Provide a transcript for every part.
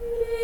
Yeah.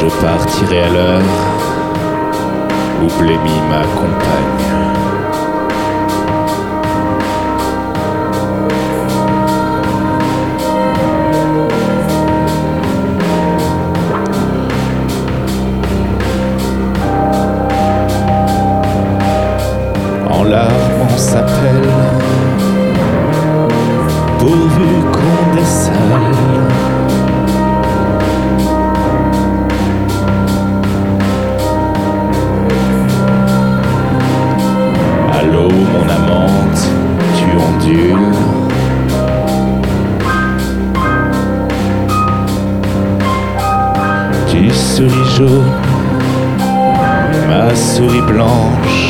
Je partirai à l'heure où Blémy m'accompagne. s'appelle pourvu souris jaune, ma souris blanche.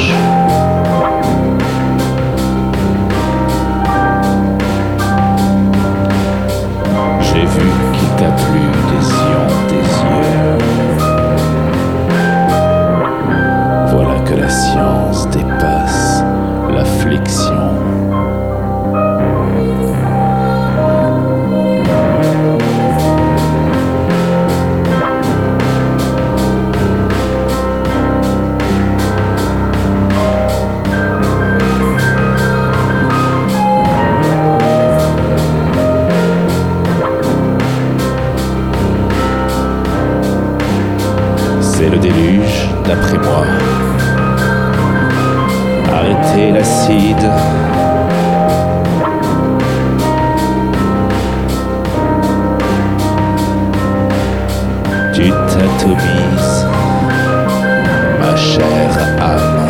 chère âme.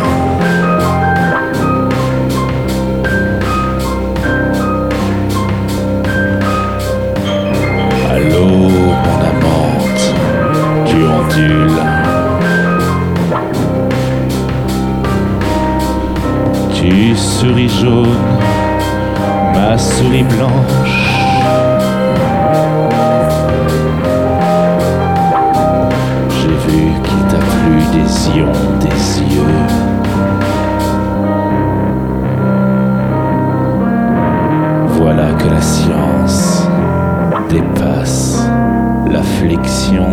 Allô, mon amante, tu ondules. Tu souris jaune, ma souris blanche. que la science dépasse la flexion.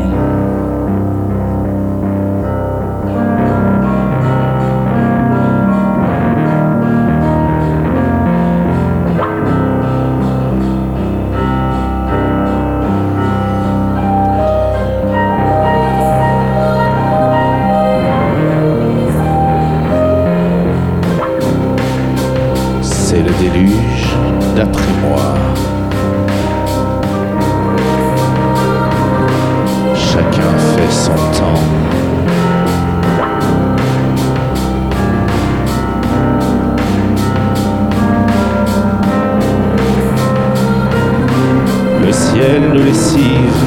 C'est le déluge d'après. ciel de lessive.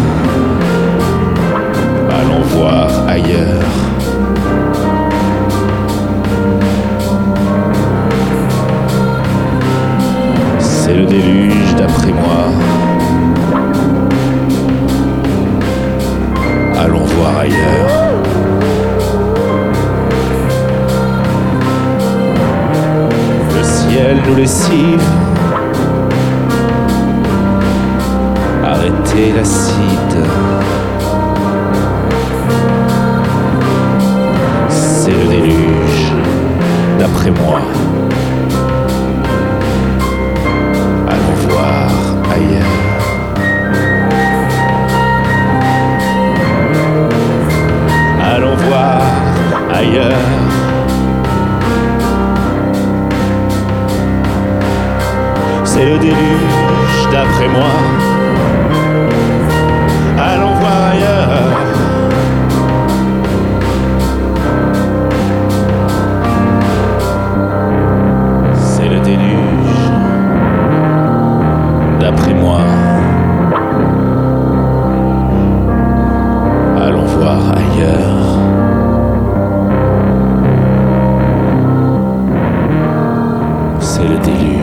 Allons voir ailleurs. C'est le déluge d'après moi. Allons voir ailleurs. Le ciel nous lessive. arrêter l'acide. C'est le déluge, d'après moi. d'après moi. Allons voir ailleurs. C'est le déluge.